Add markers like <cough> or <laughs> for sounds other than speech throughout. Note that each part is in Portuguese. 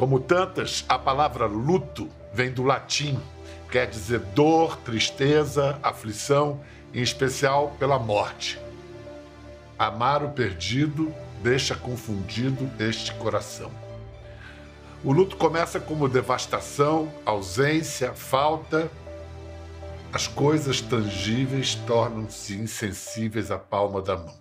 Como tantas, a palavra luto vem do latim, quer dizer dor, tristeza, aflição, em especial pela morte. Amar o perdido deixa confundido este coração. O luto começa como devastação, ausência, falta. As coisas tangíveis tornam-se insensíveis à palma da mão.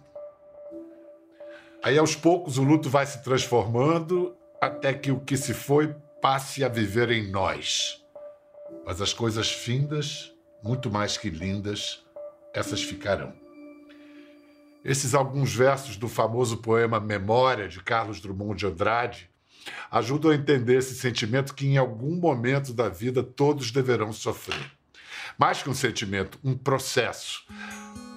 Aí, aos poucos, o luto vai se transformando até que o que se foi passe a viver em nós. Mas as coisas findas, muito mais que lindas, essas ficarão. Esses alguns versos do famoso poema Memória, de Carlos Drummond de Andrade, ajudam a entender esse sentimento que em algum momento da vida todos deverão sofrer. Mais que um sentimento, um processo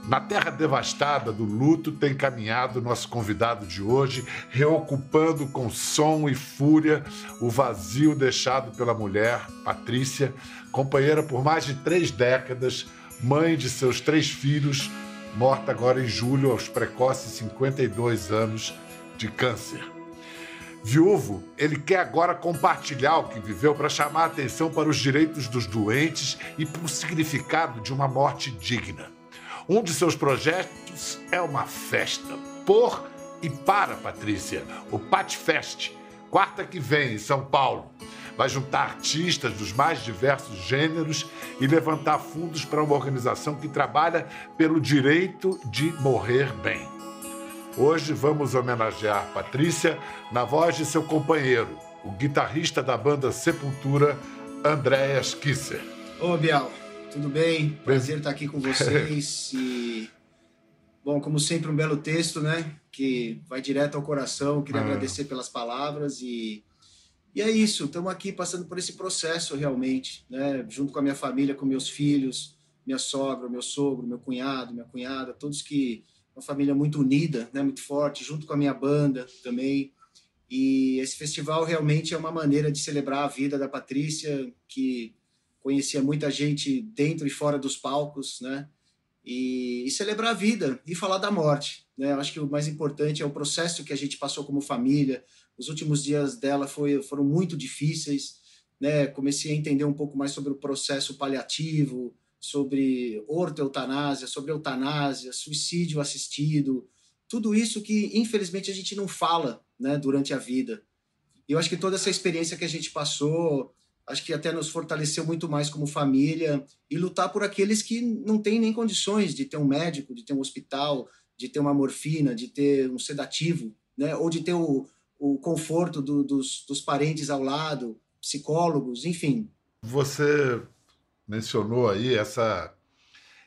na terra devastada do luto tem caminhado nosso convidado de hoje, reocupando com som e fúria o vazio deixado pela mulher, Patrícia, companheira por mais de três décadas, mãe de seus três filhos, morta agora em julho aos precoces 52 anos de câncer. Viúvo, ele quer agora compartilhar o que viveu para chamar a atenção para os direitos dos doentes e para o significado de uma morte digna. Um de seus projetos é uma festa por e para Patrícia, o Pat Fest, quarta que vem em São Paulo. Vai juntar artistas dos mais diversos gêneros e levantar fundos para uma organização que trabalha pelo direito de morrer bem. Hoje vamos homenagear Patrícia na voz de seu companheiro, o guitarrista da banda Sepultura, Andréas Kisser. Ô, Bial, tudo bem? Prazer estar aqui com <laughs> vocês. E, bom, como sempre, um belo texto, né? Que vai direto ao coração. Queria ah. agradecer pelas palavras e. E é isso, estamos aqui passando por esse processo realmente, né? Junto com a minha família, com meus filhos, minha sogra, meu sogro, meu cunhado, minha cunhada, todos que uma família muito unida, né? Muito forte, junto com a minha banda também. E esse festival realmente é uma maneira de celebrar a vida da Patrícia, que conhecia muita gente dentro e fora dos palcos, né? E, e, celebrar a vida e falar da morte, né? Acho que o mais importante é o processo que a gente passou como família. Os últimos dias dela foi, foram muito difíceis, né? Comecei a entender um pouco mais sobre o processo paliativo, sobre ortoeutanásia, sobre eutanásia, suicídio assistido, tudo isso que infelizmente a gente não fala, né? Durante a vida. E eu acho que toda essa experiência que a gente passou acho que até nos fortaleceu muito mais como família e lutar por aqueles que não têm nem condições de ter um médico, de ter um hospital, de ter uma morfina, de ter um sedativo, né? ou de ter o, o conforto do, dos, dos parentes ao lado, psicólogos, enfim. Você mencionou aí essa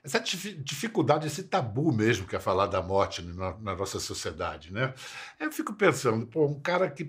essa dificuldade, esse tabu mesmo que é falar da morte na, na nossa sociedade, né? Eu fico pensando, pô, um cara que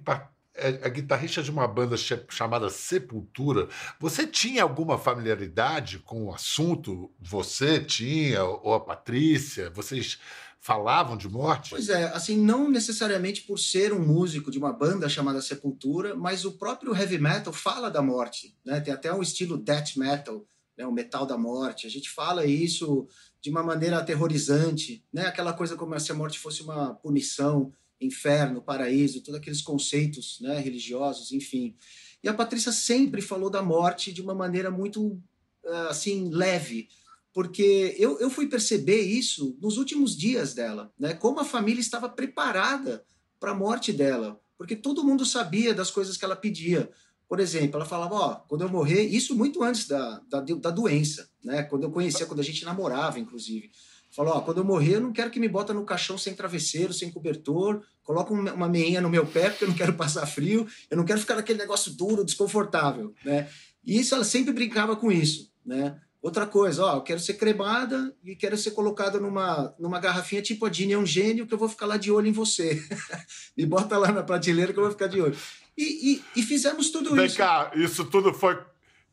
é guitarrista de uma banda chamada Sepultura. Você tinha alguma familiaridade com o assunto? Você tinha, ou a Patrícia? Vocês falavam de morte? Pois é, assim, não necessariamente por ser um músico de uma banda chamada Sepultura, mas o próprio heavy metal fala da morte, né? Tem até um estilo death metal, né? o metal da morte. A gente fala isso de uma maneira aterrorizante, né? Aquela coisa como se a morte fosse uma punição inferno, paraíso, todos aqueles conceitos né, religiosos, enfim. E a Patrícia sempre falou da morte de uma maneira muito eh, assim leve, porque eu, eu fui perceber isso nos últimos dias dela, né? Como a família estava preparada para a morte dela, porque todo mundo sabia das coisas que ela pedia. Por exemplo, ela falava, ó, oh, quando eu morrer, isso muito antes da, da, da doença, né? Quando eu conhecia, quando a gente namorava, inclusive. Falou, ó, quando eu morrer, eu não quero que me bota no caixão sem travesseiro, sem cobertor, coloca uma meinha no meu pé, porque eu não quero <laughs> passar frio, eu não quero ficar naquele negócio duro, desconfortável, né? E isso, ela sempre brincava com isso, né? Outra coisa, ó, eu quero ser cremada e quero ser colocada numa, numa garrafinha tipo a Dini é um gênio que eu vou ficar lá de olho em você. <laughs> me bota lá na prateleira que eu vou ficar de olho. E, e, e fizemos tudo Vem isso. Vem cá, isso tudo foi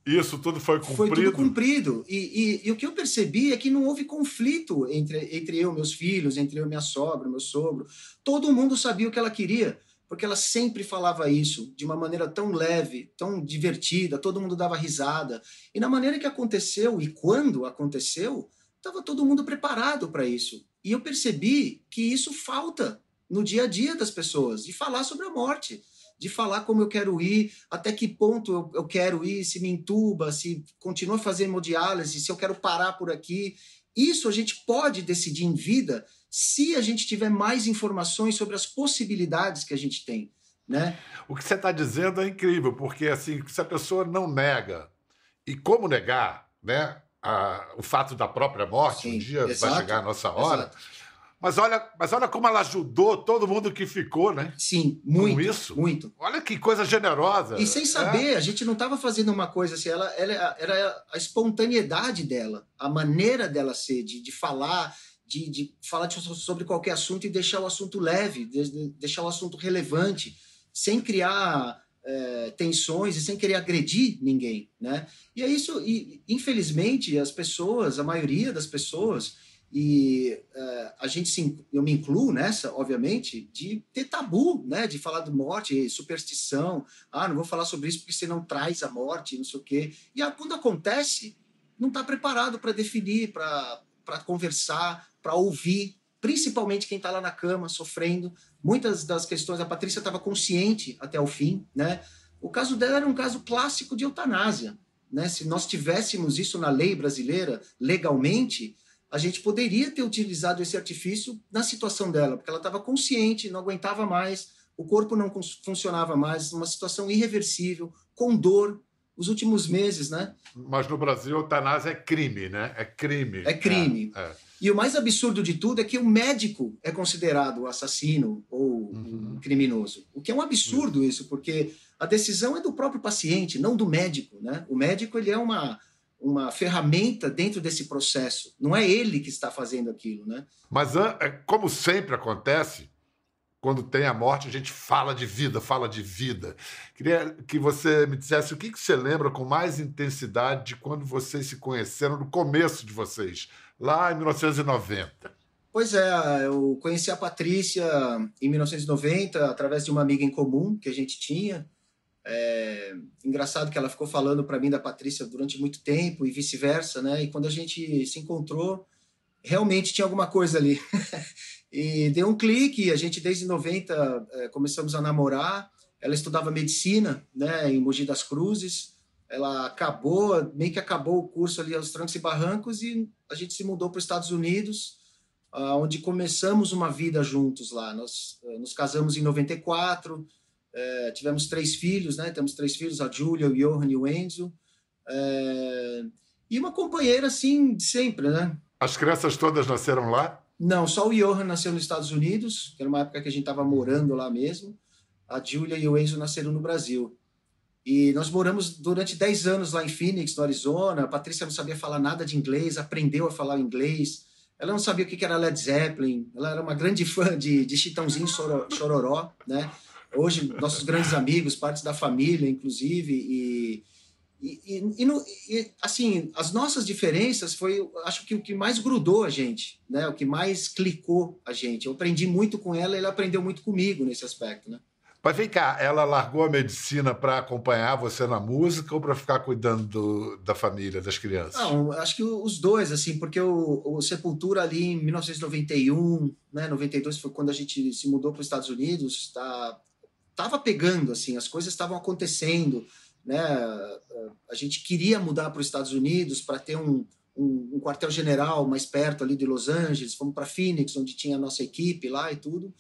isso tudo foi cumprido? Foi tudo cumprido. E, e, e, o que eu percebi é que não houve conflito entre, entre eu e meus filhos, entre eu e minha sogra, meu sogro. Todo mundo sabia o que ela queria, porque ela sempre falava isso de uma maneira tão leve, tão divertida, todo mundo dava risada. E na maneira que aconteceu e quando aconteceu, estava todo mundo preparado para isso. E eu percebi que isso falta no dia a dia das pessoas, de falar sobre a morte de falar como eu quero ir, até que ponto eu, eu quero ir, se me entuba, se continua fazendo hemodiálise, se eu quero parar por aqui. Isso a gente pode decidir em vida se a gente tiver mais informações sobre as possibilidades que a gente tem. Né? O que você está dizendo é incrível, porque assim, se a pessoa não nega, e como negar, né? A, o fato da própria morte, Sim, um dia exato, vai chegar a nossa hora. Exato. Mas olha, mas olha como ela ajudou todo mundo que ficou, né? Sim, muito. Com isso. Muito. Olha que coisa generosa. E sem saber, é. a gente não estava fazendo uma coisa assim, ela, ela era a espontaneidade dela, a maneira dela ser, de, de falar, de, de falar de, sobre qualquer assunto e deixar o assunto leve, de, deixar o assunto relevante, sem criar é, tensões e sem querer agredir ninguém, né? E é isso, e, infelizmente, as pessoas, a maioria das pessoas e uh, a gente se, eu me incluo nessa, obviamente, de ter tabu, né? De falar de morte, superstição. Ah, não vou falar sobre isso porque você não traz a morte, não sei o quê. E quando acontece, não está preparado para definir, para conversar, para ouvir, principalmente quem está lá na cama sofrendo. Muitas das questões, a Patrícia estava consciente até o fim, né? O caso dela era um caso clássico de eutanásia, né? Se nós tivéssemos isso na lei brasileira legalmente, a gente poderia ter utilizado esse artifício na situação dela, porque ela estava consciente, não aguentava mais, o corpo não funcionava mais, uma situação irreversível, com dor, os últimos meses, né? Mas no Brasil, eutanásia é crime, né? É crime. É crime. É, é. E o mais absurdo de tudo é que o médico é considerado o assassino ou uhum. criminoso. O que é um absurdo uhum. isso, porque a decisão é do próprio paciente, não do médico, né? O médico ele é uma uma ferramenta dentro desse processo. Não é ele que está fazendo aquilo, né? Mas é, como sempre acontece, quando tem a morte, a gente fala de vida, fala de vida. Queria que você me dissesse o que, você lembra com mais intensidade de quando vocês se conheceram, no começo de vocês, lá em 1990. Pois é, eu conheci a Patrícia em 1990 através de uma amiga em comum que a gente tinha. É, engraçado que ela ficou falando para mim da Patrícia durante muito tempo e vice-versa, né? E quando a gente se encontrou, realmente tinha alguma coisa ali. <laughs> e deu um clique, a gente desde 90 é, começamos a namorar. Ela estudava medicina, né, em Mogi das Cruzes. Ela acabou, meio que acabou o curso ali aos trancos e barrancos e a gente se mudou para os Estados Unidos, onde começamos uma vida juntos lá. Nós é, nos casamos em 94 é, tivemos três filhos, né? Temos três filhos, a Júlia, o Johan e o Enzo. É, e uma companheira, assim, de sempre, né? As crianças todas nasceram lá? Não, só o Johan nasceu nos Estados Unidos, que era uma época que a gente estava morando lá mesmo. A Júlia e o Enzo nasceram no Brasil. E nós moramos durante 10 anos lá em Phoenix, no Arizona. A Patrícia não sabia falar nada de inglês, aprendeu a falar inglês. Ela não sabia o que era Led Zeppelin. Ela era uma grande fã de, de Chitãozinho Chororó, né? Hoje nossos grandes amigos, partes da família, inclusive, e, e, e, e, no, e, assim, as nossas diferenças foi, acho que o que mais grudou a gente, né? O que mais clicou a gente. Eu aprendi muito com ela, e ela aprendeu muito comigo nesse aspecto, né? Mas vem cá, ela largou a medicina para acompanhar você na música ou para ficar cuidando do, da família, das crianças? Não, acho que os dois, assim, porque o, o, Sepultura ali em 1991, né, 92 foi quando a gente se mudou para os Estados Unidos, tá, estava pegando, assim, as coisas estavam acontecendo, né? A gente queria mudar para os Estados Unidos para ter um, um, um quartel-general mais perto ali de Los Angeles, fomos para Phoenix, onde tinha a nossa equipe lá e tudo.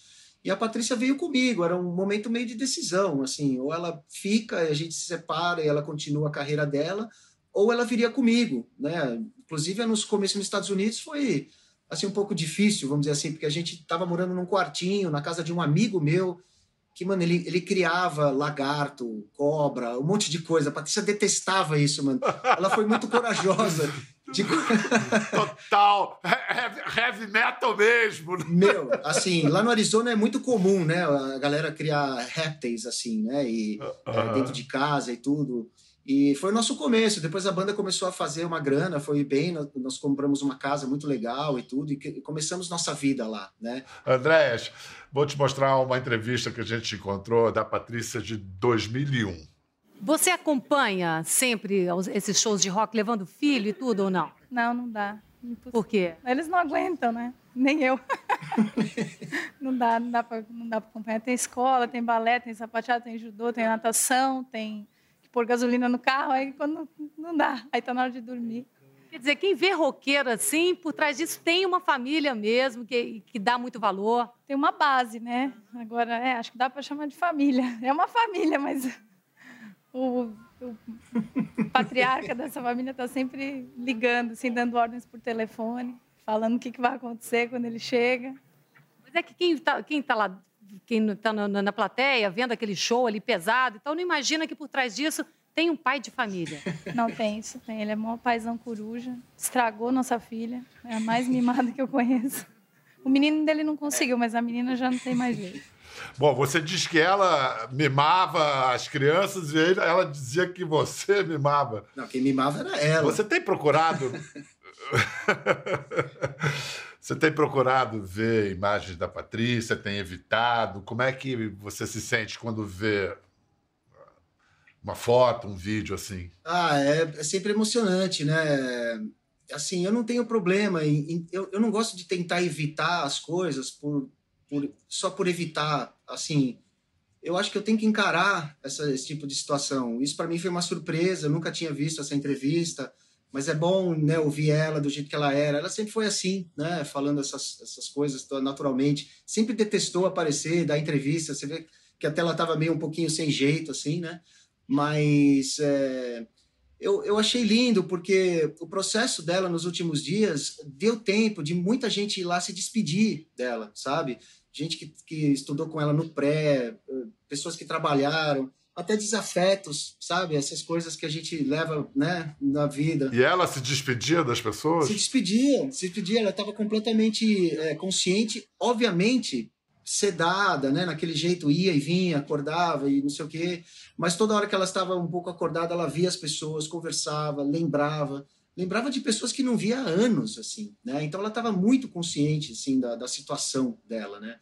E a Patrícia veio comigo, era um momento meio de decisão, assim, ou ela fica, a gente se separa e ela continua a carreira dela, ou ela viria comigo, né? Inclusive, nos começos nos Estados Unidos foi assim um pouco difícil, vamos dizer assim, porque a gente estava morando num quartinho na casa de um amigo meu que, mano, ele, ele criava lagarto, cobra, um monte de coisa. A Patrícia detestava isso, mano. Ela foi muito corajosa. <laughs> De... Total, heavy, metal mesmo. Né? Meu, assim, lá no Arizona é muito comum, né? A galera criar répteis, assim, né? E uh -huh. é, dentro de casa e tudo. E foi o nosso começo. Depois a banda começou a fazer uma grana, foi bem. Nós, nós compramos uma casa muito legal e tudo, e começamos nossa vida lá, né? Andréas, vou te mostrar uma entrevista que a gente encontrou da Patrícia de 2001. Você acompanha sempre esses shows de rock levando filho e tudo ou não? Não, não dá. Impossível. Por quê? Eles não aguentam, né? Nem eu. <laughs> não dá, não dá para não dá para acompanhar. Tem escola, tem balé, tem sapateado, tem judô, tem natação, tem pôr gasolina no carro, aí quando não dá, aí tá na hora de dormir. Quer dizer, quem vê roqueiro assim, por trás disso tem uma família mesmo que, que dá muito valor. Tem uma base, né? Agora, é, acho que dá para chamar de família. É uma família, mas o, o patriarca dessa família está sempre ligando, assim, dando ordens por telefone, falando o que, que vai acontecer quando ele chega. Mas é que quem está quem tá lá, quem está na, na plateia, vendo aquele show ali pesado, então não imagina que por trás disso tem um pai de família. <laughs> Não tem isso, tem. Ele é maior paizão coruja, estragou nossa filha, é a mais mimada que eu conheço. O menino dele não conseguiu, mas a menina já não tem mais jeito. Bom, você diz que ela mimava as crianças e ela dizia que você mimava. Não, quem mimava era ela. Você tem procurado. <laughs> você tem procurado ver imagens da Patrícia, tem evitado? Como é que você se sente quando vê uma foto, um vídeo assim? Ah, é, é sempre emocionante, né? Assim, eu não tenho problema, em, em, eu, eu não gosto de tentar evitar as coisas por, por, só por evitar, assim, eu acho que eu tenho que encarar essa, esse tipo de situação. Isso para mim foi uma surpresa, eu nunca tinha visto essa entrevista, mas é bom né, ouvir ela do jeito que ela era. Ela sempre foi assim, né, falando essas, essas coisas naturalmente. Sempre detestou aparecer, dar entrevista. Você vê que até ela estava meio um pouquinho sem jeito, assim, né? Mas é, eu, eu achei lindo porque o processo dela nos últimos dias deu tempo de muita gente ir lá se despedir dela, sabe? Gente que, que estudou com ela no pré, pessoas que trabalharam, até desafetos, sabe? Essas coisas que a gente leva né, na vida. E ela se despedia das pessoas? Se despedia, se despedia. Ela estava completamente é, consciente, obviamente sedada, né? Naquele jeito ia e vinha, acordava e não sei o quê. Mas toda hora que ela estava um pouco acordada, ela via as pessoas, conversava, lembrava, lembrava de pessoas que não via há anos, assim, né? Então ela estava muito consciente, assim, da, da situação dela, né?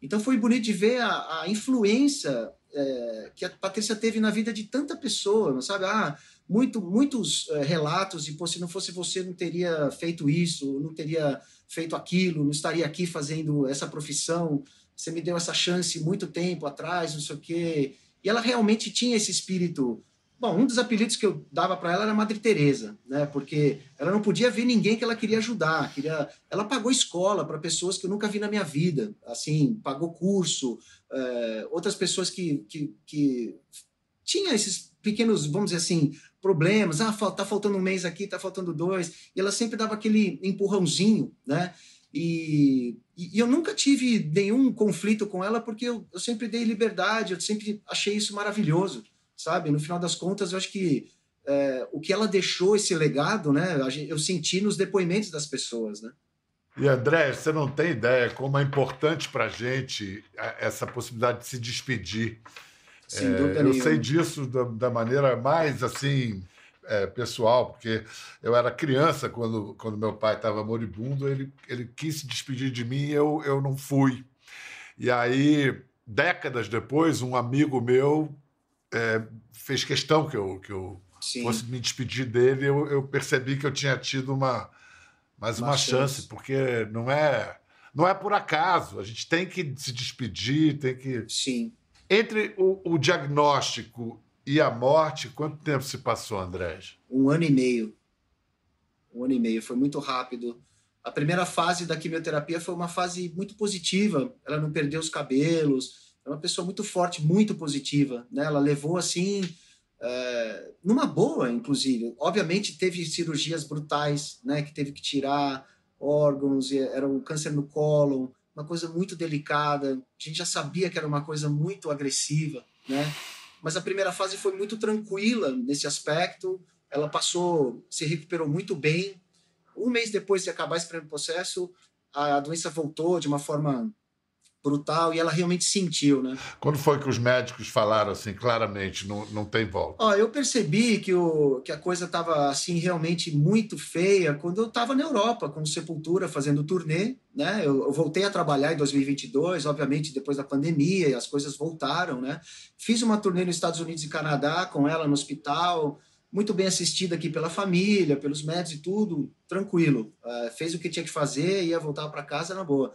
Então foi bonito de ver a, a influência é, que a Patrícia teve na vida de tanta pessoa, sabe? Ah, muito, muitos é, relatos de, pô, se não fosse você, não teria feito isso, não teria feito aquilo, não estaria aqui fazendo essa profissão, você me deu essa chance muito tempo atrás, não sei o quê. E ela realmente tinha esse espírito. Bom, um dos apelidos que eu dava para ela era Madre Teresa, né? Porque ela não podia ver ninguém que ela queria ajudar, queria. Ela pagou escola para pessoas que eu nunca vi na minha vida, assim, pagou curso, é, outras pessoas que, que, que tinha esses pequenos, vamos dizer assim, problemas. Ah, tá faltando um mês aqui, tá faltando dois. E ela sempre dava aquele empurrãozinho, né? E, e, eu nunca tive nenhum conflito com ela porque eu, eu, sempre dei liberdade, eu sempre achei isso maravilhoso, sabe? No final das contas, eu acho que é, o que ela deixou, esse legado, né? Eu senti nos depoimentos das pessoas, né? E André, você não tem ideia como é importante para a gente essa possibilidade de se despedir. Sem é, dúvida eu nenhuma. sei disso da, da maneira mais assim é, pessoal, porque eu era criança quando, quando meu pai estava moribundo, ele, ele quis se despedir de mim e eu, eu não fui. E aí, décadas depois, um amigo meu é, fez questão que eu, que eu fosse me despedir dele. Eu, eu percebi que eu tinha tido uma, mais uma, uma chance. chance, porque não é, não é por acaso. A gente tem que se despedir, tem que. Sim. Entre o, o diagnóstico e a morte, quanto tempo se passou, Andrés? Um ano e meio. Um ano e meio, foi muito rápido. A primeira fase da quimioterapia foi uma fase muito positiva. Ela não perdeu os cabelos. É uma pessoa muito forte, muito positiva. Né? Ela levou assim, é, numa boa, inclusive. Obviamente teve cirurgias brutais, né? Que teve que tirar órgãos. Era um câncer no cólon, uma coisa muito delicada. A gente já sabia que era uma coisa muito agressiva, né? mas a primeira fase foi muito tranquila nesse aspecto. Ela passou, se recuperou muito bem. Um mês depois de acabar esse primeiro processo, a doença voltou de uma forma brutal e ela realmente sentiu, né? Quando foi que os médicos falaram assim claramente, não, não tem volta? Ó, eu percebi que, o, que a coisa estava assim realmente muito feia quando eu estava na Europa com Sepultura fazendo turnê, né? Eu, eu, voltei a trabalhar em 2022, obviamente depois da pandemia e as coisas voltaram, né? Fiz uma turnê nos Estados Unidos e Canadá com ela no hospital, muito bem assistido aqui pela família, pelos médicos e tudo, tranquilo. Uh, fez o que tinha que fazer, ia voltar para casa na boa.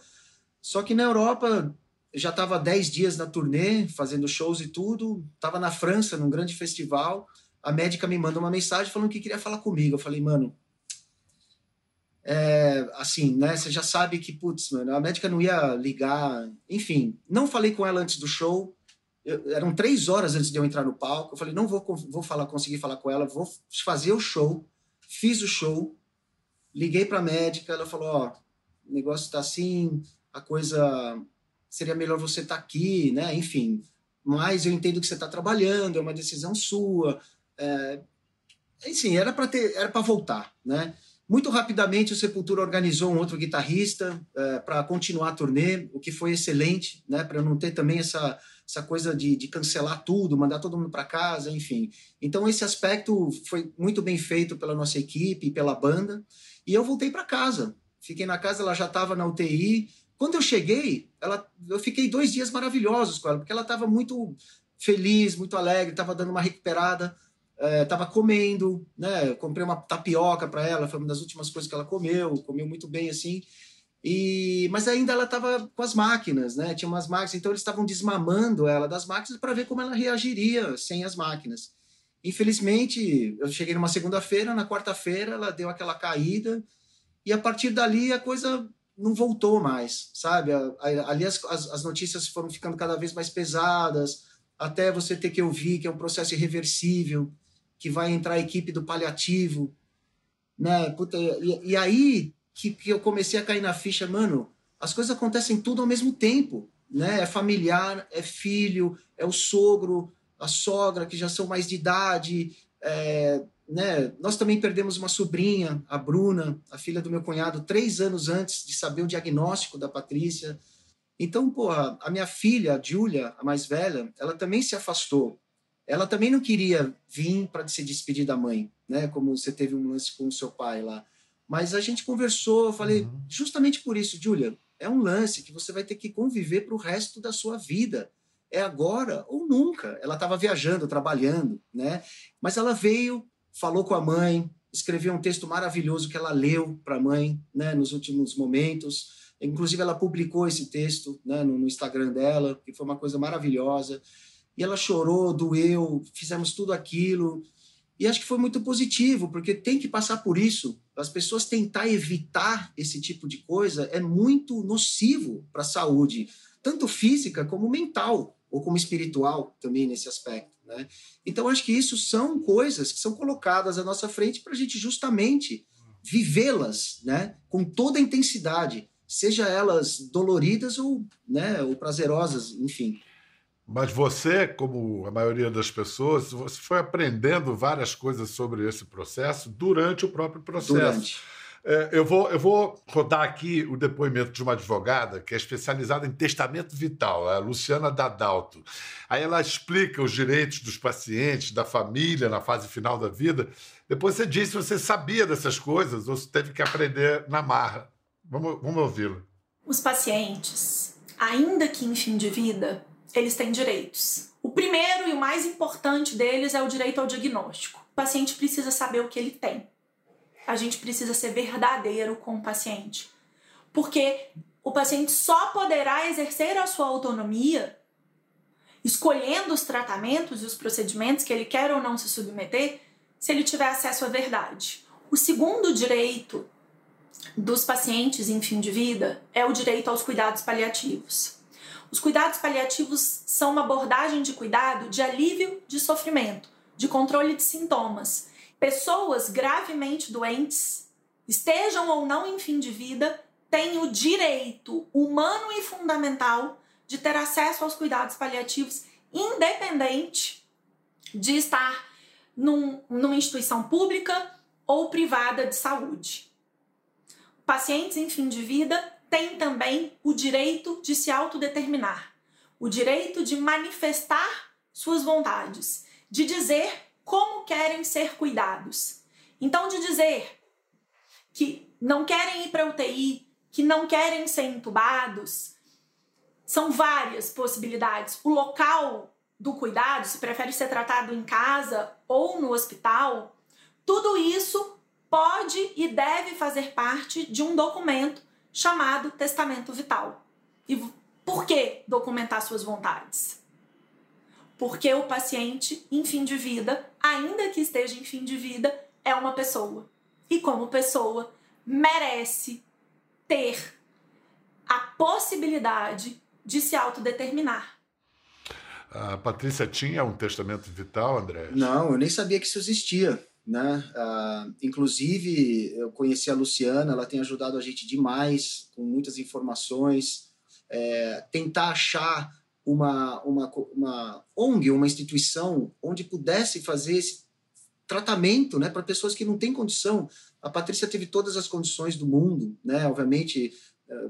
Só que na Europa, já estava 10 dias na turnê, fazendo shows e tudo, estava na França, num grande festival, a médica me manda uma mensagem falando que queria falar comigo. Eu falei, mano, é, assim, né? Você já sabe que, putz, mano, a médica não ia ligar. Enfim, não falei com ela antes do show. Eu, eram três horas antes de eu entrar no palco. Eu falei, não vou, vou falar, conseguir falar com ela, vou fazer o show. Fiz o show, liguei para a médica, ela falou, ó, o negócio está assim, a coisa seria melhor você estar tá aqui, né? Enfim, mas eu entendo que você está trabalhando, é uma decisão sua. É, enfim, era para ter, era para voltar, né? Muito rapidamente, o Sepultura organizou um outro guitarrista é, para continuar a turnê, o que foi excelente, né? Para não ter também essa, essa coisa de, de cancelar tudo, mandar todo mundo para casa, enfim. Então, esse aspecto foi muito bem feito pela nossa equipe, pela banda. E eu voltei para casa. Fiquei na casa, ela já estava na UTI. Quando eu cheguei, ela, eu fiquei dois dias maravilhosos com ela, porque ela estava muito feliz, muito alegre, estava dando uma recuperada estava é, comendo, né? Eu comprei uma tapioca para ela, foi uma das últimas coisas que ela comeu, comeu muito bem assim. E mas ainda ela estava com as máquinas, né? Tinha umas máquinas, então eles estavam desmamando ela das máquinas para ver como ela reagiria sem as máquinas. Infelizmente, eu cheguei numa segunda-feira, na quarta-feira ela deu aquela caída e a partir dali a coisa não voltou mais, sabe? Ali as, as, as notícias foram ficando cada vez mais pesadas, até você ter que ouvir que é um processo irreversível, que vai entrar a equipe do paliativo, né? Puta, e, e, aí que, que eu comecei a cair na ficha, mano, as coisas acontecem tudo ao mesmo tempo, né? É familiar, é filho, é o sogro, a sogra, que já são mais de idade, é, né? Nós também perdemos uma sobrinha, a Bruna, a filha do meu cunhado, três anos antes de saber o diagnóstico da Patrícia. Então, porra, a minha filha, a Júlia, a mais velha, ela também se afastou ela também não queria vir para se despedir da mãe, né? Como você teve um lance com o seu pai lá. Mas a gente conversou, eu falei, uhum. justamente por isso, Julia, é um lance que você vai ter que conviver para o resto da sua vida. É agora ou nunca. Ela estava viajando, trabalhando, né? Mas ela veio, falou com a mãe, escreveu um texto maravilhoso que ela leu para a mãe, né? Nos últimos momentos. Inclusive, ela publicou esse texto né, no, no Instagram dela, que foi uma coisa maravilhosa e ela chorou, doeu, fizemos tudo aquilo. E acho que foi muito positivo, porque tem que passar por isso. As pessoas tentar evitar esse tipo de coisa é muito nocivo para a saúde, tanto física como mental, ou como espiritual também nesse aspecto. Né? Então, acho que isso são coisas que são colocadas à nossa frente para a gente justamente vivê-las né? com toda a intensidade, seja elas doloridas ou, né, ou prazerosas, enfim. Mas você, como a maioria das pessoas, você foi aprendendo várias coisas sobre esse processo durante o próprio processo. Durante. É, eu, vou, eu vou rodar aqui o depoimento de uma advogada que é especializada em testamento vital, a Luciana Dadalto. Aí ela explica os direitos dos pacientes, da família na fase final da vida. Depois você disse se você sabia dessas coisas ou se teve que aprender na marra. Vamos, vamos ouvi-lo. Os pacientes, ainda que em fim de vida, eles têm direitos. O primeiro e o mais importante deles é o direito ao diagnóstico. O paciente precisa saber o que ele tem. A gente precisa ser verdadeiro com o paciente. Porque o paciente só poderá exercer a sua autonomia escolhendo os tratamentos e os procedimentos que ele quer ou não se submeter se ele tiver acesso à verdade. O segundo direito dos pacientes em fim de vida é o direito aos cuidados paliativos. Os cuidados paliativos são uma abordagem de cuidado de alívio de sofrimento, de controle de sintomas. Pessoas gravemente doentes, estejam ou não em fim de vida, têm o direito humano e fundamental de ter acesso aos cuidados paliativos, independente de estar num, numa instituição pública ou privada de saúde. Pacientes em fim de vida tem também o direito de se autodeterminar, o direito de manifestar suas vontades, de dizer como querem ser cuidados. Então, de dizer que não querem ir para UTI, que não querem ser entubados, são várias possibilidades. O local do cuidado, se prefere ser tratado em casa ou no hospital, tudo isso pode e deve fazer parte de um documento chamado testamento vital. E por que documentar suas vontades? Porque o paciente em fim de vida, ainda que esteja em fim de vida, é uma pessoa. E como pessoa, merece ter a possibilidade de se autodeterminar. A Patrícia tinha um testamento vital, André? Não, eu nem sabia que isso existia. Né? Uh, inclusive, eu conheci a Luciana, ela tem ajudado a gente demais com muitas informações. É, tentar achar uma, uma, uma ONG, uma instituição onde pudesse fazer esse tratamento né, para pessoas que não têm condição. A Patrícia teve todas as condições do mundo, né? obviamente, é,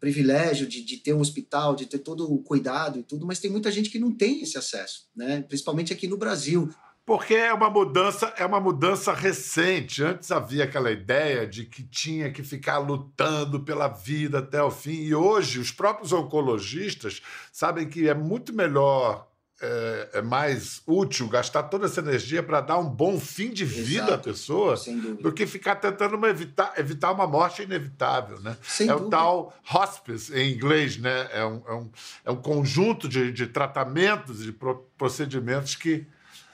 privilégio de, de ter um hospital, de ter todo o cuidado e tudo, mas tem muita gente que não tem esse acesso, né? principalmente aqui no Brasil. Porque é uma mudança, é uma mudança recente. Antes havia aquela ideia de que tinha que ficar lutando pela vida até o fim. E hoje os próprios oncologistas sabem que é muito melhor é, é, mais útil gastar toda essa energia para dar um bom fim de vida Exato, à pessoa do que ficar tentando evitar, evitar uma morte inevitável. Né? Sem é dúvida. o tal hospice, em inglês, né? é, um, é, um, é um conjunto de, de tratamentos, de procedimentos que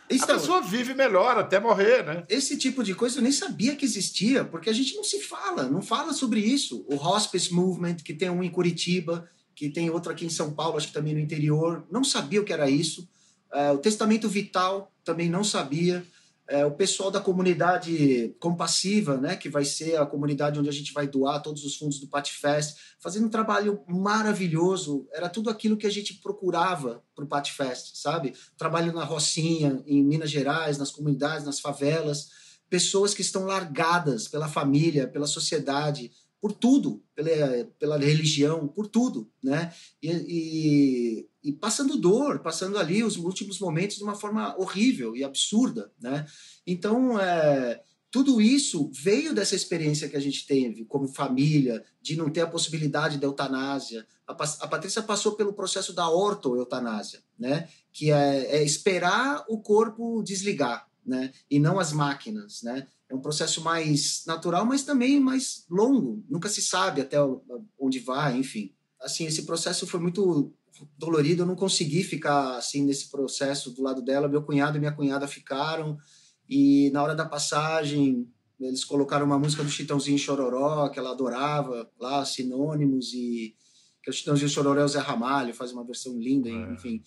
então, a pessoa vive melhor até morrer, né? Esse tipo de coisa eu nem sabia que existia, porque a gente não se fala, não fala sobre isso. O Hospice Movement, que tem um em Curitiba, que tem outro aqui em São Paulo, acho que também no interior, não sabia o que era isso. É, o Testamento Vital também não sabia é, o pessoal da comunidade compassiva, né, que vai ser a comunidade onde a gente vai doar todos os fundos do Patifest, fazendo um trabalho maravilhoso. Era tudo aquilo que a gente procurava para o Patifest, sabe? Trabalho na Rocinha, em Minas Gerais, nas comunidades, nas favelas, pessoas que estão largadas pela família, pela sociedade, por tudo, pela, pela religião, por tudo, né? E, e, e, passando dor, passando ali os últimos momentos de uma forma horrível e absurda, né? Então, é, tudo isso veio dessa experiência que a gente teve como família, de não ter a possibilidade da eutanásia. A, a Patrícia passou pelo processo da orto-eutanásia, né? Que é, é esperar o corpo desligar, né? E não as máquinas, né? é um processo mais natural, mas também mais longo. Nunca se sabe até onde vai, enfim. Assim, esse processo foi muito dolorido. Eu não consegui ficar assim nesse processo do lado dela. Meu cunhado e minha cunhada ficaram e na hora da passagem eles colocaram uma música do Chitãozinho Chororó que ela adorava lá, sinônimos e que o Chitãozinho Chororó é o Zé Ramalho, faz uma versão linda, é. enfim.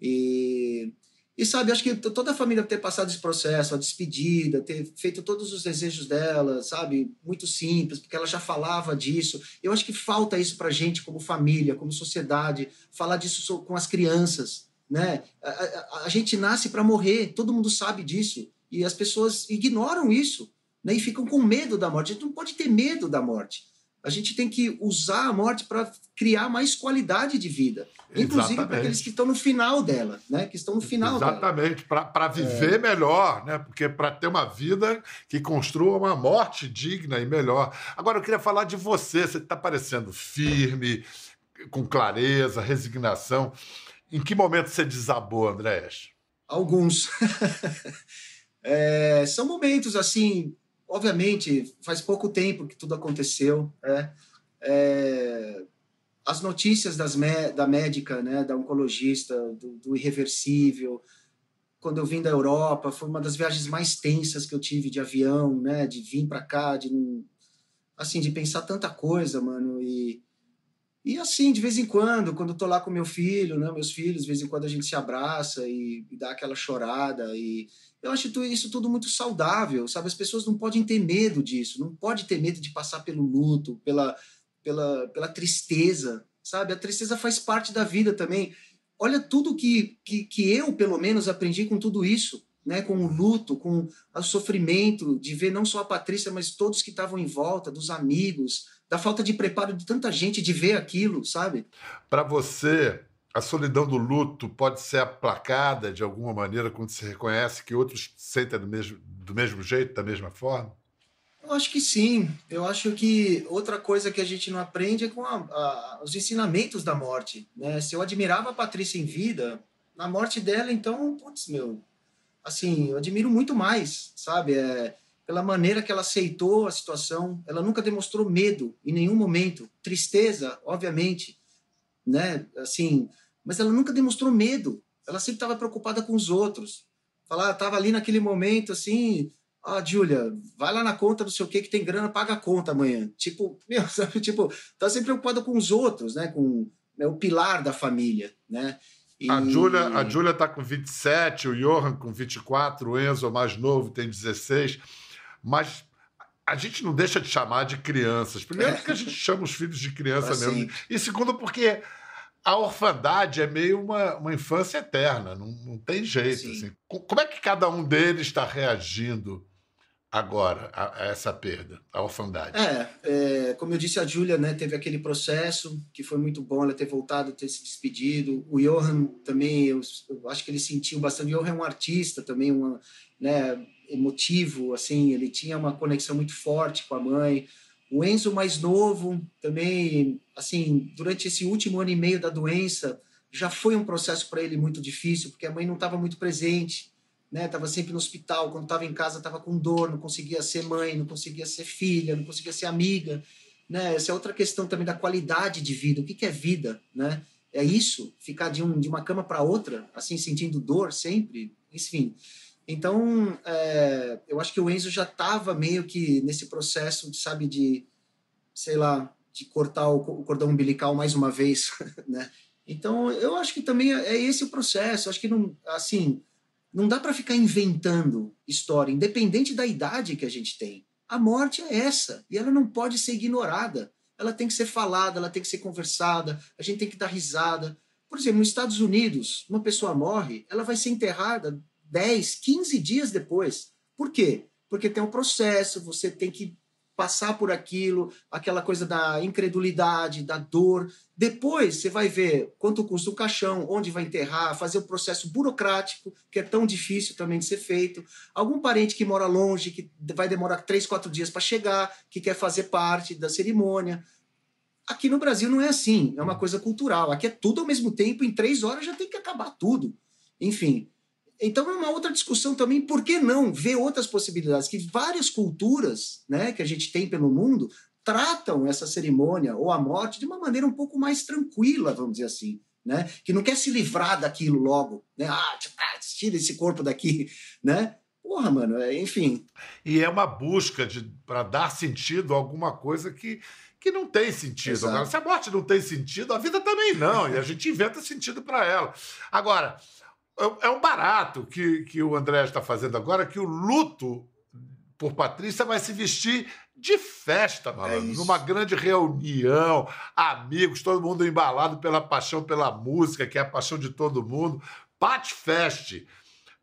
E e sabe, acho que toda a família ter passado esse processo, a despedida, ter feito todos os desejos dela, sabe, muito simples, porque ela já falava disso. Eu acho que falta isso para gente como família, como sociedade, falar disso com as crianças, né? A, a, a gente nasce para morrer, todo mundo sabe disso e as pessoas ignoram isso, né? E ficam com medo da morte. A gente não pode ter medo da morte a gente tem que usar a morte para criar mais qualidade de vida. Inclusive para aqueles que estão no final dela, né? Que estão no final Exatamente, para viver é. melhor, né? Porque para ter uma vida que construa uma morte digna e melhor. Agora, eu queria falar de você. Você está parecendo firme, com clareza, resignação. Em que momento você desabou, Andrés? Alguns. <laughs> é, são momentos assim obviamente, faz pouco tempo que tudo aconteceu. Né? É, as notícias das da médica, né, da oncologista, do, do, irreversível, quando eu vim da Europa, foi uma das viagens mais tensas que eu tive de avião, né, de vir para cá, de assim, de pensar tanta coisa, mano, e e assim, de vez em quando, quando eu tô lá com meu filho, né, meus filhos, de vez em quando a gente se abraça e, e dá aquela chorada e eu acho isso tudo muito saudável, sabe? As pessoas não podem ter medo disso, não pode ter medo de passar pelo luto, pela, pela, pela tristeza, sabe? A tristeza faz parte da vida também. Olha tudo que, que, que eu, pelo menos, aprendi com tudo isso, né? Com o luto, com o sofrimento de ver não só a Patrícia, mas todos que estavam em volta, dos amigos, da falta de preparo de tanta gente de ver aquilo, sabe? Para você, a solidão do luto pode ser aplacada de alguma maneira quando se reconhece que outros sentem do mesmo, do mesmo jeito, da mesma forma? Eu acho que sim. Eu acho que outra coisa que a gente não aprende é com a, a, os ensinamentos da morte. Né? Se eu admirava a Patrícia em vida, na morte dela, então, putz, meu, assim, eu admiro muito mais, sabe? É, pela maneira que ela aceitou a situação, ela nunca demonstrou medo em nenhum momento, tristeza, obviamente, né? Assim, mas ela nunca demonstrou medo. Ela sempre estava preocupada com os outros. Falar, estava ali naquele momento assim, ah, Júlia, vai lá na conta do seu que que tem grana, paga a conta amanhã. Tipo, <laughs> meu, sabe, tipo, tá sempre preocupada com os outros, né? Com né, o pilar da família, né? E... A Júlia a Julia tá com 27, o Johan com 24, o Enzo, mais novo, tem 16. Mas a gente não deixa de chamar de crianças. Primeiro, porque a gente chama os filhos de criança mesmo. E segundo, porque a orfandade é meio uma, uma infância eterna, não, não tem jeito. Assim. Como é que cada um deles está reagindo agora a, a, essa perda, a orfandade? É, é, como eu disse, a Júlia né, teve aquele processo que foi muito bom ela ter voltado, ter se despedido. O Johan também, eu, eu acho que ele sentiu bastante. O Johan é um artista também, uma, né, emotivo, assim, ele tinha uma conexão muito forte com a mãe. O Enzo mais novo também, assim, durante esse último ano e meio da doença, já foi um processo para ele muito difícil, porque a mãe não estava muito presente, né? Tava sempre no hospital, quando estava em casa estava com dor, não conseguia ser mãe, não conseguia ser filha, não conseguia ser amiga, né? Essa é outra questão também da qualidade de vida. O que, que é vida, né? É isso, ficar de, um, de uma cama para outra, assim, sentindo dor sempre, enfim. Então, é, eu acho que o Enzo já estava meio que nesse processo, sabe, de, sei lá, de cortar o, cordão umbilical mais uma vez, <laughs> né? Então, eu acho que também é, é esse o processo. Eu acho que não, assim, não dá para ficar inventando história, independente da idade que a gente tem. A morte é essa e ela não pode ser ignorada. Ela tem que ser falada, ela tem que ser conversada. A gente tem que dar risada. Por exemplo, nos Estados Unidos, uma pessoa morre, ela vai ser enterrada 10, 15 dias depois. Por quê? Porque tem um processo, você tem que passar por aquilo, aquela coisa da incredulidade, da dor. Depois você vai ver quanto custa o caixão, onde vai enterrar, fazer o processo burocrático, que é tão difícil também de ser feito. Algum parente que mora longe, que vai demorar três, quatro dias para chegar, que quer fazer parte da cerimônia. Aqui no Brasil não é assim, é uma coisa cultural. Aqui é tudo ao mesmo tempo, em três horas já tem que acabar tudo. Enfim, então é uma outra discussão também, por que não ver outras possibilidades? Que várias culturas né, que a gente tem pelo mundo tratam essa cerimônia ou a morte de uma maneira um pouco mais tranquila, vamos dizer assim. Né? Que não quer se livrar daquilo logo, né? Ah, tira esse corpo daqui, né? Porra, mano, é, enfim. E é uma busca para dar sentido a alguma coisa que, que não tem sentido. Agora, se a morte não tem sentido, a vida também não, e a gente inventa sentido para ela. Agora, é, é um barato que, que o André está fazendo agora, que o luto por Patrícia vai se vestir de festa, malandro. É numa grande reunião, amigos, todo mundo embalado pela paixão pela música, que é a paixão de todo mundo. Pat Fest.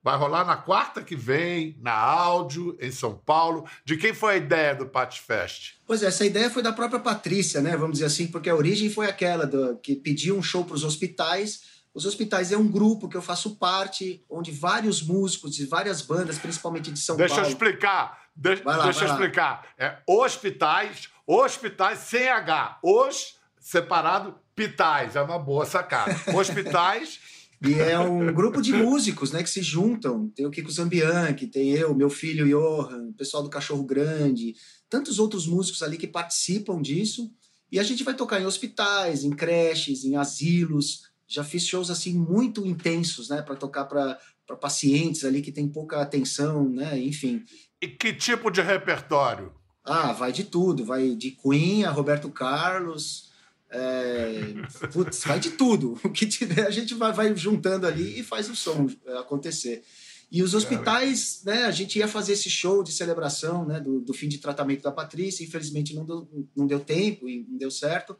Vai rolar na quarta que vem, na áudio, em São Paulo. De quem foi a ideia do Pat Fest? Pois é, essa ideia foi da própria Patrícia, né? Vamos dizer assim, porque a origem foi aquela do, que pediu um show para os hospitais os Hospitais é um grupo que eu faço parte, onde vários músicos de várias bandas, principalmente de São deixa Paulo. Deixa eu explicar. De lá, deixa eu explicar. É hospitais, hospitais sem H. Os separado, pitais. É uma boa sacada. <laughs> Hospitais. E é um grupo de músicos, né, que se juntam. Tem o Kiko Zambianchi, tem eu, meu filho Johan, o pessoal do Cachorro Grande, tantos outros músicos ali que participam disso. E a gente vai tocar em hospitais, em creches, em asilos, já fiz shows assim muito intensos, né, para tocar para pacientes ali que tem pouca atenção, né, enfim. E que tipo de repertório? Ah, vai de tudo, vai de Queen a Roberto Carlos, é, putz, vai de tudo. <laughs> O que tiver, a gente vai, vai juntando ali e faz o som é, acontecer. E os hospitais, né, a gente ia fazer esse show de celebração né, do, do fim de tratamento da Patrícia, infelizmente não deu, não deu tempo e não deu certo.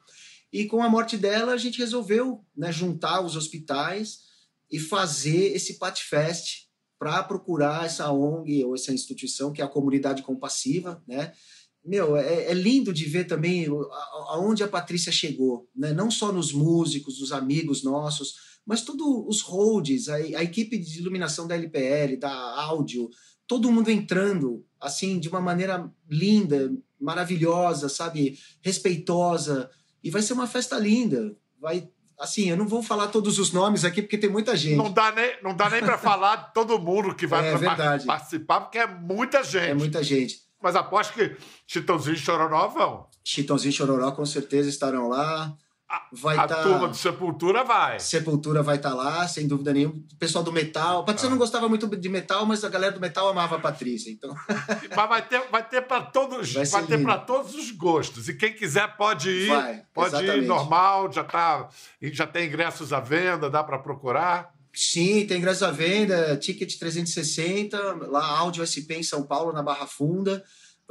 E com a morte dela, a gente resolveu né, juntar os hospitais e fazer esse Patfest para procurar essa ONG ou essa instituição que é a comunidade compassiva, né? Meu, é, é lindo de ver também aonde a Patrícia chegou, né? Não só nos músicos, nos amigos nossos, mas todos os holds, a, a equipe de iluminação da LPL, da áudio, todo mundo entrando assim de uma maneira linda, maravilhosa, sabe, respeitosa, e vai ser uma festa linda. Vai assim, eu não vou falar todos os nomes aqui porque tem muita gente. Não dá nem, não dá nem para falar de todo mundo que vai É verdade. participar, porque é muita gente. É muita gente. Mas aposto que Chitãozinho e Chororó vão. Chitãozinho e Chororó com certeza estarão lá. Vai a tá... turma do Sepultura vai. Sepultura vai estar lá, sem dúvida nenhuma. O pessoal do metal. Patrícia Ah. não gostava muito de metal, mas a galera do metal amava a Patrícia. Então, <laughs> Mas vai ter, vai ter para todos, Vai vai, ter para todos os gostos. E quem quiser pode ir, Vai, pode ir exatamente. normal, já tá, já tem ingressos à venda, dá para procurar. sim, tem ingresso à venda, ticket 360, lá Áudio SP em São Paulo, na Barra Funda.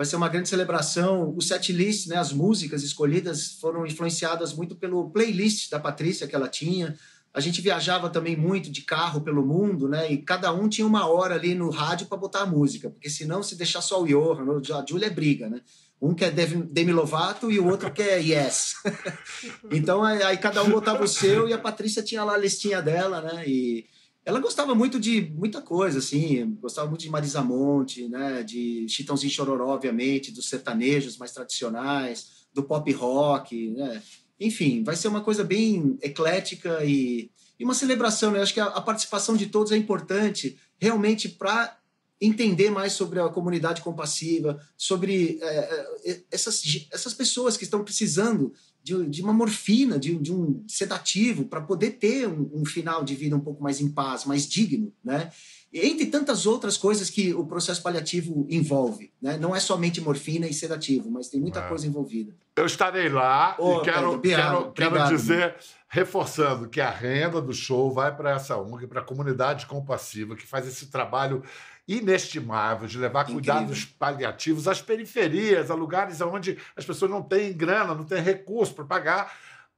Vai ser uma grande celebração. O setlist, né, as músicas escolhidas foram influenciadas muito pelo playlist da Patrícia que ela tinha. A gente viajava também muito de carro pelo mundo, né? E cada um tinha uma hora ali no rádio para botar a música, porque senão se deixar só o Johan, a Julia é briga, né? Um quer Demi Lovato e o outro quer Yes. <laughs> então aí cada um botava o seu e a Patrícia tinha lá a listinha dela, né? E ela gostava muito de muita coisa, assim, gostava muito de Marisa Monte, né? De Chitãozinho Chororó, obviamente, dos sertanejos mais tradicionais, do pop rock, né? Enfim, vai ser uma coisa bem eclética e, e uma celebração, né? Acho que a, a participação de todos é importante realmente para entender mais sobre a comunidade compassiva, sobre é, é, essas, essas pessoas que estão precisando de, de uma morfina, de, de um sedativo, para poder ter um, um final de vida um pouco mais em paz, mais digno, né? entre tantas outras coisas que o processo paliativo envolve, né? Não é somente morfina e sedativo, mas tem muita É. coisa envolvida. Eu estarei lá Ô, e quero, Pedro, obrigado, quero, quero obrigado. dizer, reforçando, que a renda do show vai para essa ONG, para a comunidade compassiva, que faz esse trabalho inestimável de levar Incrível. cuidados paliativos às periferias, a lugares onde as pessoas não têm grana, não têm recurso para pagar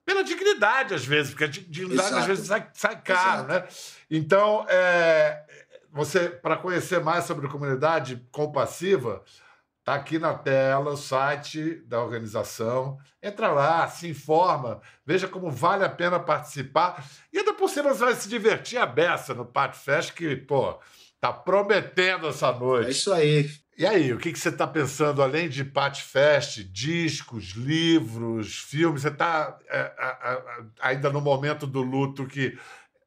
pela dignidade, às vezes, porque a dignidade Exato. às vezes sai, sai caro, né? Então, é, você, para conhecer mais sobre a comunidade compassiva, Está aqui na tela o site da organização. Entra lá, se informa, veja como vale a pena participar. E ainda por cima você vai se divertir a beça no Pat Fest, que, pô, tá prometendo essa É noite. isso aí. E aí, o que, que você está pensando, além de Pat Fest, discos, livros, filmes? Você está ainda no momento do luto que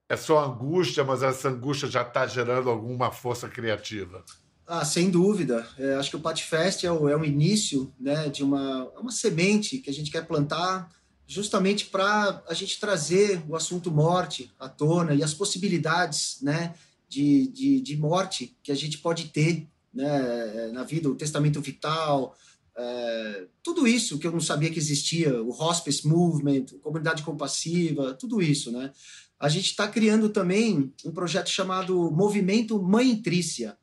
é só angústia, mas essa angústia já está gerando alguma força criativa? Ah, sem dúvida. É, acho que o Pat Fest é, o, é um início né, de uma, uma semente que a gente quer plantar justamente para a gente trazer o assunto morte à tona e as possibilidades né, de, de, de morte que a gente pode ter né, na vida, o testamento vital, é, tudo isso que eu não sabia que existia, o hospice movement, comunidade compassiva, tudo isso, né? A gente está criando também um projeto chamado Movimento Mãe Trícia.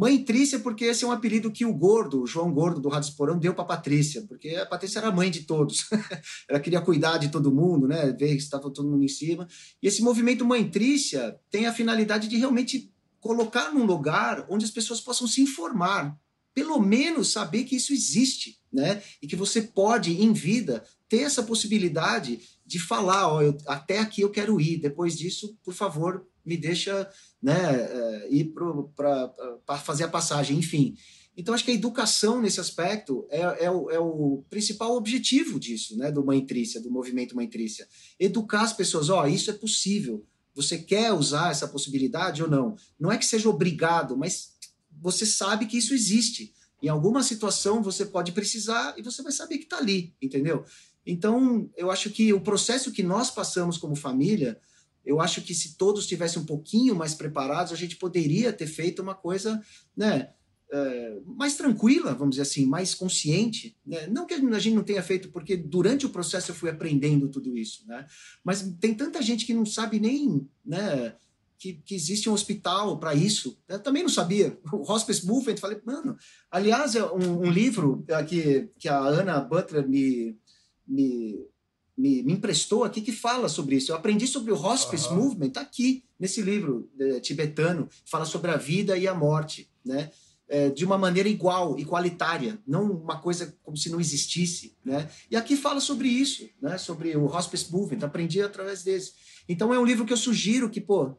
Mãe Trícia, porque esse é um apelido que o Gordo, o João Gordo do Rádio Esporão, deu para Patrícia, porque a Patrícia era mãe de todos. <laughs> Ela queria cuidar de todo mundo, né? Ver que estava todo mundo em cima. E esse movimento Mãe Trícia tem a finalidade de realmente colocar num lugar onde as pessoas possam se informar, pelo menos saber que isso existe, né? E que você pode, em vida, ter essa possibilidade de falar, ó, eu, até aqui eu quero ir, depois disso, por favor, me deixa né, é, ir para fazer a passagem, enfim. Então, acho que a educação nesse aspecto é, é, o, é o principal objetivo disso, né, do Mãe Trícia, do movimento Mãe Trícia. Educar as pessoas, ó, isso é possível. Você quer usar essa possibilidade ou não? Não é que seja obrigado, mas você sabe que isso existe. Em alguma situação você pode precisar e você vai saber que está ali, entendeu? Então, eu acho que o processo que nós passamos como família, eu acho que se todos tivessem um pouquinho mais preparados, a gente poderia ter feito uma coisa, né? É, mais tranquila, vamos dizer assim, mais consciente. Né? Não que a gente não tenha feito, porque durante o processo eu fui aprendendo tudo isso, né? Mas tem tanta gente que não sabe nem, né? Que, que existe um hospital para isso. Eu também não sabia. O Hospice Movement, falei, mano. Aliás, é um, um livro que, que a Ana Butler me, me, me, me, emprestou aqui que fala sobre isso. Eu aprendi sobre o Hospice uhum. Movement tá aqui, nesse livro é, tibetano, fala sobre a vida e a morte, né? É, de uma maneira igual, igualitária, não uma coisa como se não existisse, né? E aqui fala sobre isso, né? Sobre o Hospice Movement, aprendi através desse. Então é um livro que eu sugiro que, pô,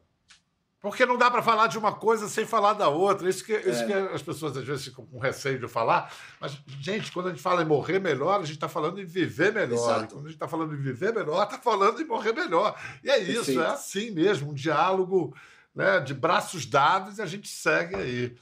Porque não dá para falar de uma coisa sem falar da outra. Isso que, isso é. que as pessoas às vezes ficam com receio de falar. Mas, gente, quando a gente fala em morrer melhor, a gente está falando em viver melhor. Quando a gente está falando em viver melhor, está falando em morrer melhor. E é isso, Perfeito. é assim mesmo, um diálogo né, de braços dados e a gente segue aí.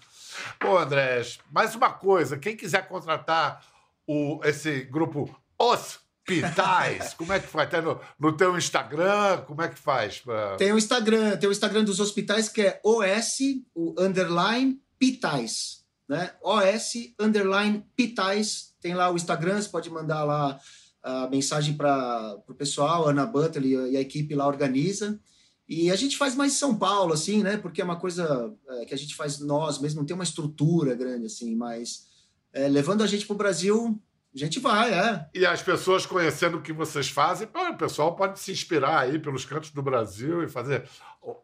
Pô, Andrés, mais uma coisa: quem quiser contratar o, esse grupo Os hospitais? Como é que faz? Tem no, no teu Instagram? Como é que faz? Pra... Tem o Instagram, tem o Instagram dos hospitais que é OS, o underline Pitais, né? OS underline Pitais. Tem lá o Instagram, você pode mandar lá a mensagem para o pessoal, Ana Butler e a equipe lá organiza. E a gente faz mais São Paulo, assim, né? Porque é uma coisa é, que a gente faz nós mesmo, não tem uma estrutura grande, assim, mas é, levando a gente para o Brasil, a gente vai, é. E as pessoas conhecendo o que vocês fazem, o pessoal pode se inspirar aí pelos cantos do Brasil e fazer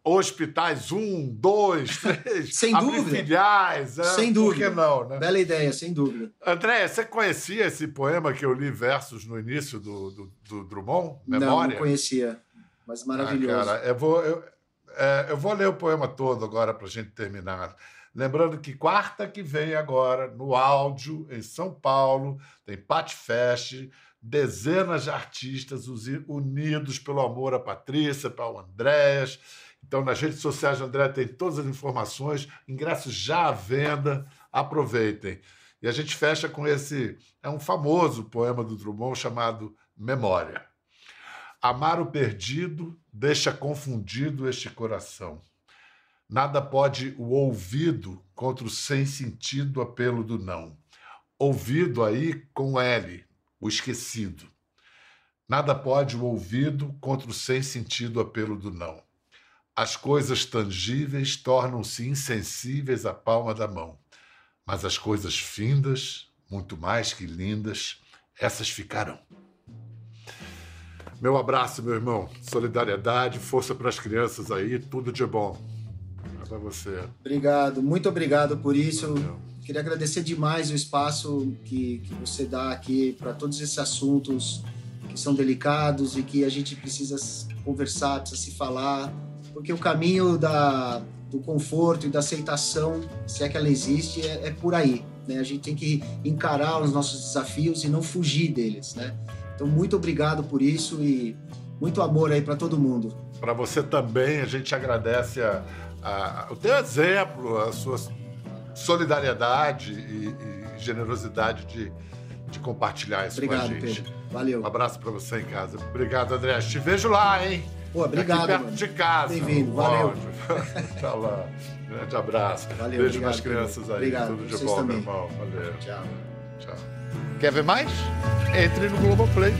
hospitais um, dois, <laughs> três, sem dúvida. filiais. É? Sem dúvida. Por que não, né? Bela ideia, sem dúvida. André, você conhecia esse poema que eu li versos no início do, do, do Drummond, Memória? Não, não conhecia, mas maravilhoso. Ah, cara, eu vou, eu, é, eu vou ler o poema todo agora para a gente terminar. Lembrando que quarta que vem agora, no áudio, em São Paulo, tem Pat Fest, dezenas de artistas unidos pelo amor à Patrícia, para o Andréas. Então, nas redes sociais do André tem todas as informações, ingressos já à venda, aproveitem. E a gente fecha com esse, é um famoso poema do Drummond chamado Memória. Amar o perdido deixa confundido este coração. Nada pode o ouvido contra o sem sentido apelo do não. Ouvido aí com L, o esquecido. Nada pode o ouvido contra o sem sentido apelo do não. As coisas tangíveis tornam-se insensíveis à palma da mão, mas as coisas findas, muito mais que lindas, essas ficarão. Meu abraço, meu irmão. Solidariedade, força para as crianças aí, tudo de bom para você. Obrigado, muito obrigado por isso. Valeu. Queria agradecer demais o espaço que, que você dá aqui para todos esses assuntos que são delicados e que a gente precisa conversar, precisa se falar, porque o caminho da, do conforto e da aceitação, se é que ela existe, é, é por aí. Né? A gente tem que encarar os nossos desafios e não fugir deles. Né? Então, muito obrigado por isso e muito amor aí para todo mundo. Para você também, a gente agradece a a, o teu exemplo, a sua solidariedade e, e generosidade de, de compartilhar isso obrigado, com a gente. Pedro. Valeu. Um abraço para você em casa. Obrigado, André. Te vejo lá, hein? Pô, obrigado. Aqui perto mano. de casa. Bem-vindo. Valeu. <laughs> tá lá. Grande abraço. Valeu. Beijo obrigado, nas crianças Pedro. aí. Obrigado. Tudo de bom, também. meu irmão. Valeu. Tchau. Tchau. Quer ver mais? Entre no Globoplay.